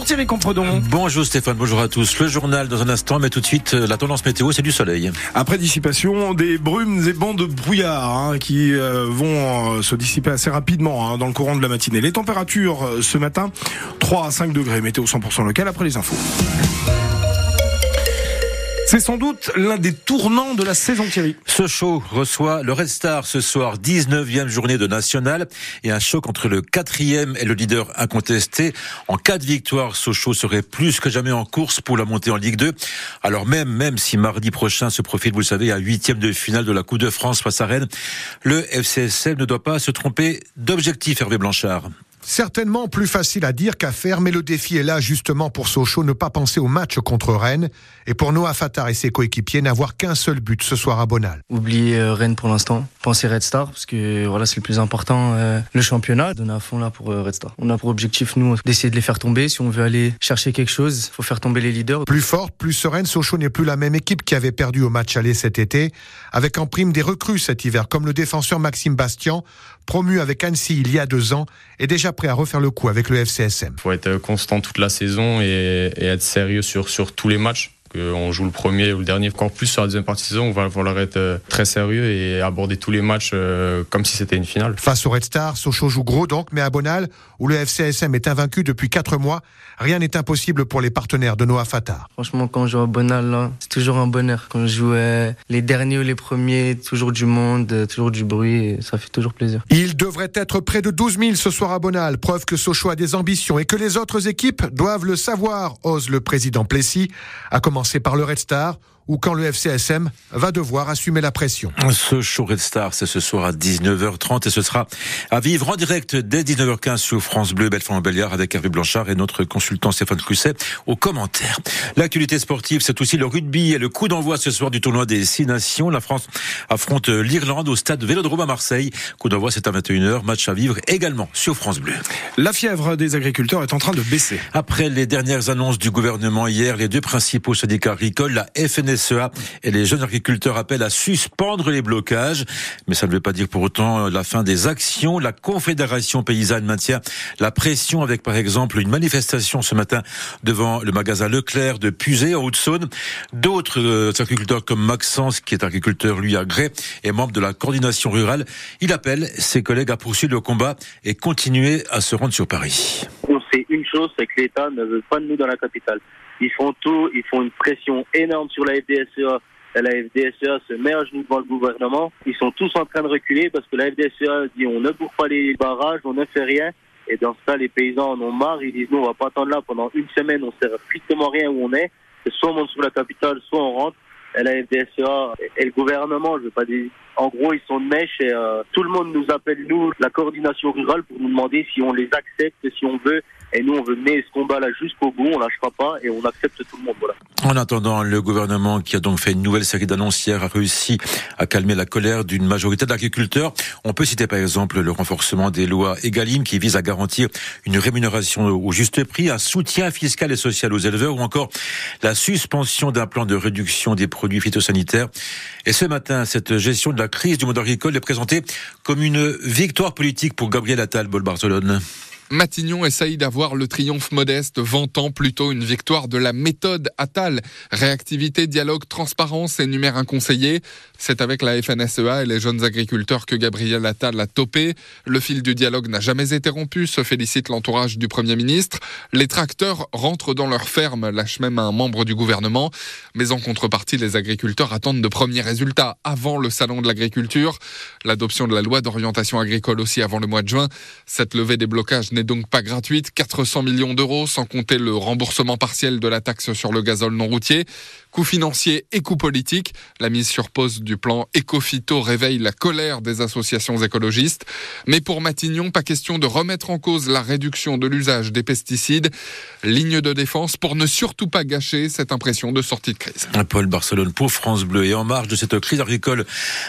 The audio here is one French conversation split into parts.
Bonjour Thierry Compredon. Bonjour Stéphane, bonjour à tous. Le journal dans un instant, mais tout de suite, la tendance météo, c'est du soleil. Après dissipation, des brumes et bancs de brouillard hein, qui euh, vont euh, se dissiper assez rapidement hein, dans le courant de la matinée. Les températures euh, ce matin, 3 à 5 degrés, météo 100% local après les infos. C'est sans doute l'un des tournants de la saison Thierry. Ce show reçoit le Red Star ce soir, 19e journée de national et un choc entre le quatrième et le leader incontesté. En cas de victoire, Sochaux serait plus que jamais en course pour la montée en Ligue 2. Alors même, même si mardi prochain se profile, vous le savez, à huitième de finale de la Coupe de France face à Rennes, le FCSM ne doit pas se tromper d'objectif, Hervé Blanchard. Certainement plus facile à dire qu'à faire, mais le défi est là justement pour Sochaux, ne pas penser au match contre Rennes et pour Noah Fatar et ses coéquipiers n'avoir qu'un seul but ce soir à Bonal. Oubliez euh, Rennes pour l'instant, pensez Red Star parce que voilà c'est le plus important, euh, le championnat. À fond là pour euh, Red Star. On a pour objectif nous d'essayer de les faire tomber. Si on veut aller chercher quelque chose, il faut faire tomber les leaders. Plus forte, plus sereine, Sochaux n'est plus la même équipe qui avait perdu au match aller cet été, avec en prime des recrues cet hiver comme le défenseur Maxime Bastian, promu avec Annecy il y a deux ans, est déjà prêt à refaire le coup avec le FCSM. Il faut être constant toute la saison et, et être sérieux sur, sur tous les matchs qu'on joue le premier ou le dernier. Encore plus sur la deuxième partie de saison, on va falloir être euh, très sérieux et aborder tous les matchs euh, comme si c'était une finale. Face au Red Star, Sochaux joue gros donc, mais à Bonal, où le FCSM est invaincu depuis 4 mois, rien n'est impossible pour les partenaires de Noah Fatah. Franchement, quand je joue à Bonal, c'est toujours un bonheur. Quand je joue les derniers ou les premiers, toujours du monde, toujours du bruit, ça fait toujours plaisir. Il devrait être près de 12 000 ce soir à Bonal, preuve que Sochaux a des ambitions et que les autres équipes doivent le savoir, ose le président Plessis, à commencer par le Red Star, ou quand le FCSM va devoir assumer la pression. Ce show Red Star, c'est ce soir à 19h30 et ce sera à vivre en direct dès 19h15 sur France Bleu, Belfort-Montbéliard avec Hervé Blanchard et notre consultant Stéphane Crusset aux commentaires. L'actualité sportive, c'est aussi le rugby et le coup d'envoi ce soir du tournoi des Six Nations. La France affronte l'Irlande au stade Vélodrome à Marseille. Coup d'envoi, c'est à 21h. Match à vivre également sur France Bleu. La fièvre des agriculteurs est en train de baisser. Après les dernières annonces du gouvernement hier, les deux principaux syndicats agricoles, la FNS FNSEA et les jeunes agriculteurs appellent à suspendre les blocages. Mais ça ne veut pas dire pour autant la fin des actions. La Confédération paysanne maintient la pression avec par exemple une manifestation ce matin devant le magasin Leclerc de Puzé en Haute-Saône. D'autres euh, agriculteurs comme Maxence, qui est agriculteur lui à Grès et membre de la coordination rurale, il appelle ses collègues à poursuivre le combat et continuer à se rendre sur Paris. Une chose, c'est que l'État ne veut pas de nous dans la capitale. Ils font tout, ils font une pression énorme sur la FDSEA. La FDSEA se met à genoux devant le gouvernement. Ils sont tous en train de reculer parce que la FDSEA dit on ne bourre pas les barrages, on ne fait rien. Et dans cas, les paysans en ont marre. Ils disent nous, on va pas attendre là pendant une semaine, on sert strictement rien où on est. Soit on monte sur la capitale, soit on rentre. La FDSEA et le gouvernement, je veux pas dire. En gros, ils sont de mèche euh, tout le monde nous appelle, nous, la coordination rurale, pour nous demander si on les accepte, si on veut et nous, on veut mener ce combat-là jusqu'au bout, on lâchera pas et on accepte tout le monde. Voilà. En attendant, le gouvernement qui a donc fait une nouvelle série d'annonces a réussi à calmer la colère d'une majorité d'agriculteurs. On peut citer par exemple le renforcement des lois Egalim qui vise à garantir une rémunération au juste prix, un soutien fiscal et social aux éleveurs ou encore la suspension d'un plan de réduction des produits phytosanitaires. Et ce matin, cette gestion de la crise du monde agricole est présentée comme une victoire politique pour Gabriel Attal, Bol Barcelone. Matignon essaye d'avoir le triomphe modeste, vantant plutôt une victoire de la méthode Attal. Réactivité, dialogue, transparence, énumère un conseiller. C'est avec la FNSEA et les jeunes agriculteurs que Gabriel Attal a topé. Le fil du dialogue n'a jamais été rompu, se félicite l'entourage du Premier ministre. Les tracteurs rentrent dans leur ferme, lâche même un membre du gouvernement. Mais en contrepartie, les agriculteurs attendent de premiers résultats avant le salon de l'agriculture. L'adoption de la loi d'orientation agricole aussi avant le mois de juin. Cette levée des blocages donc pas gratuite, 400 millions d'euros, sans compter le remboursement partiel de la taxe sur le gazole non routier. Coût financier et coût politique, la mise sur pause du plan Ecofito réveille la colère des associations écologistes. Mais pour Matignon, pas question de remettre en cause la réduction de l'usage des pesticides. Ligne de défense pour ne surtout pas gâcher cette impression de sortie de crise. Paul Barcelone pour France Bleu. Et en marge de cette crise agricole,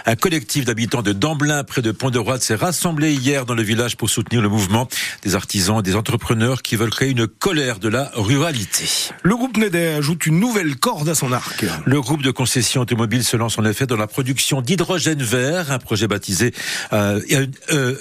un collectif d'habitants de Damblin, près de Pont-de-Roide, s'est rassemblé hier dans le village pour soutenir le mouvement des artisans, des entrepreneurs qui veulent créer une colère de la ruralité. Le groupe Neder ajoute une nouvelle corde à son arc. Le groupe de concession automobile se lance en effet dans la production d'hydrogène vert, un projet baptisé euh,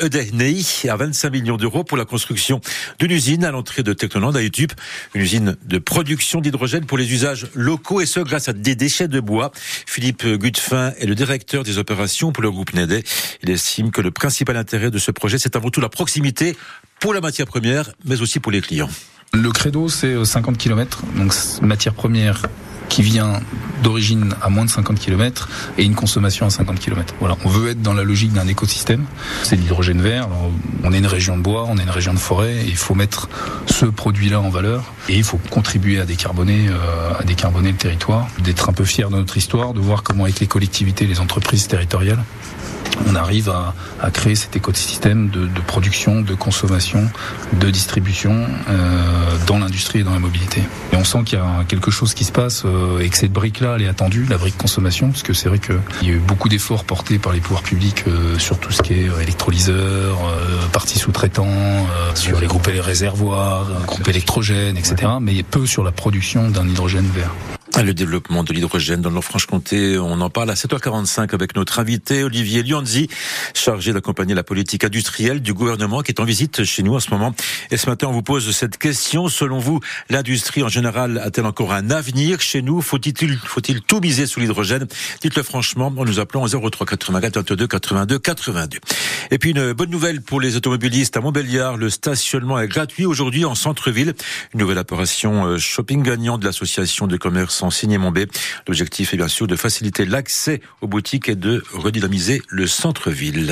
EDNEI à 25 millions d'euros pour la construction d'une usine à l'entrée de Technoland à YouTube, une usine de production d'hydrogène pour les usages locaux et ce grâce à des déchets de bois. Philippe Gutfin est le directeur des opérations pour le groupe Neder. Il estime que le principal intérêt de ce projet, c'est avant tout la proximité pour la matière première, mais aussi pour les clients. Le credo, c'est 50 km, donc matière première qui vient d'origine à moins de 50 km et une consommation à 50 km. Voilà, on veut être dans la logique d'un écosystème. C'est l'hydrogène vert. on est une région de bois, on est une région de forêt. Il faut mettre ce produit-là en valeur et il faut contribuer à décarboner, euh, à décarboner le territoire, d'être un peu fier de notre histoire, de voir comment avec les collectivités, les entreprises territoriales, on arrive à, créer cet écosystème de, production, de consommation, de distribution euh, dans l'industrie et dans la mobilité. Et on sent qu'il y a quelque chose qui se passe euh, et que cette brique-là, elle est attendue, la brique consommation, parce que c'est vrai qu'il y a eu beaucoup d'efforts portés par les pouvoirs publics euh, sur tout ce qui est électrolyseur, parties sous-traitants, sur les groupes réservoirs, groupes électrogènes, etc. Mais peu sur la production d'un hydrogène vert. Le développement de l'hydrogène dans le Franche-Comté, on en parle à 7h45 avec notre invité Olivier Lianzi, chargé d'accompagner la politique industrielle du gouvernement qui est en visite chez nous en ce moment. Et ce matin, on vous pose cette question. Selon vous, l'industrie en général a-t-elle encore un avenir chez nous? Faut-il tout miser sur l'hydrogène? Dites-le franchement en nous appelant au 03 84 22 82 82. Et puis une bonne nouvelle pour les automobilistes à Montbéliard, le stationnement est gratuit aujourd'hui en centre-ville. Une nouvelle opération euh, shopping gagnant de l'association de commerce L'objectif est bien sûr de faciliter l'accès aux boutiques et de redynamiser le centre-ville.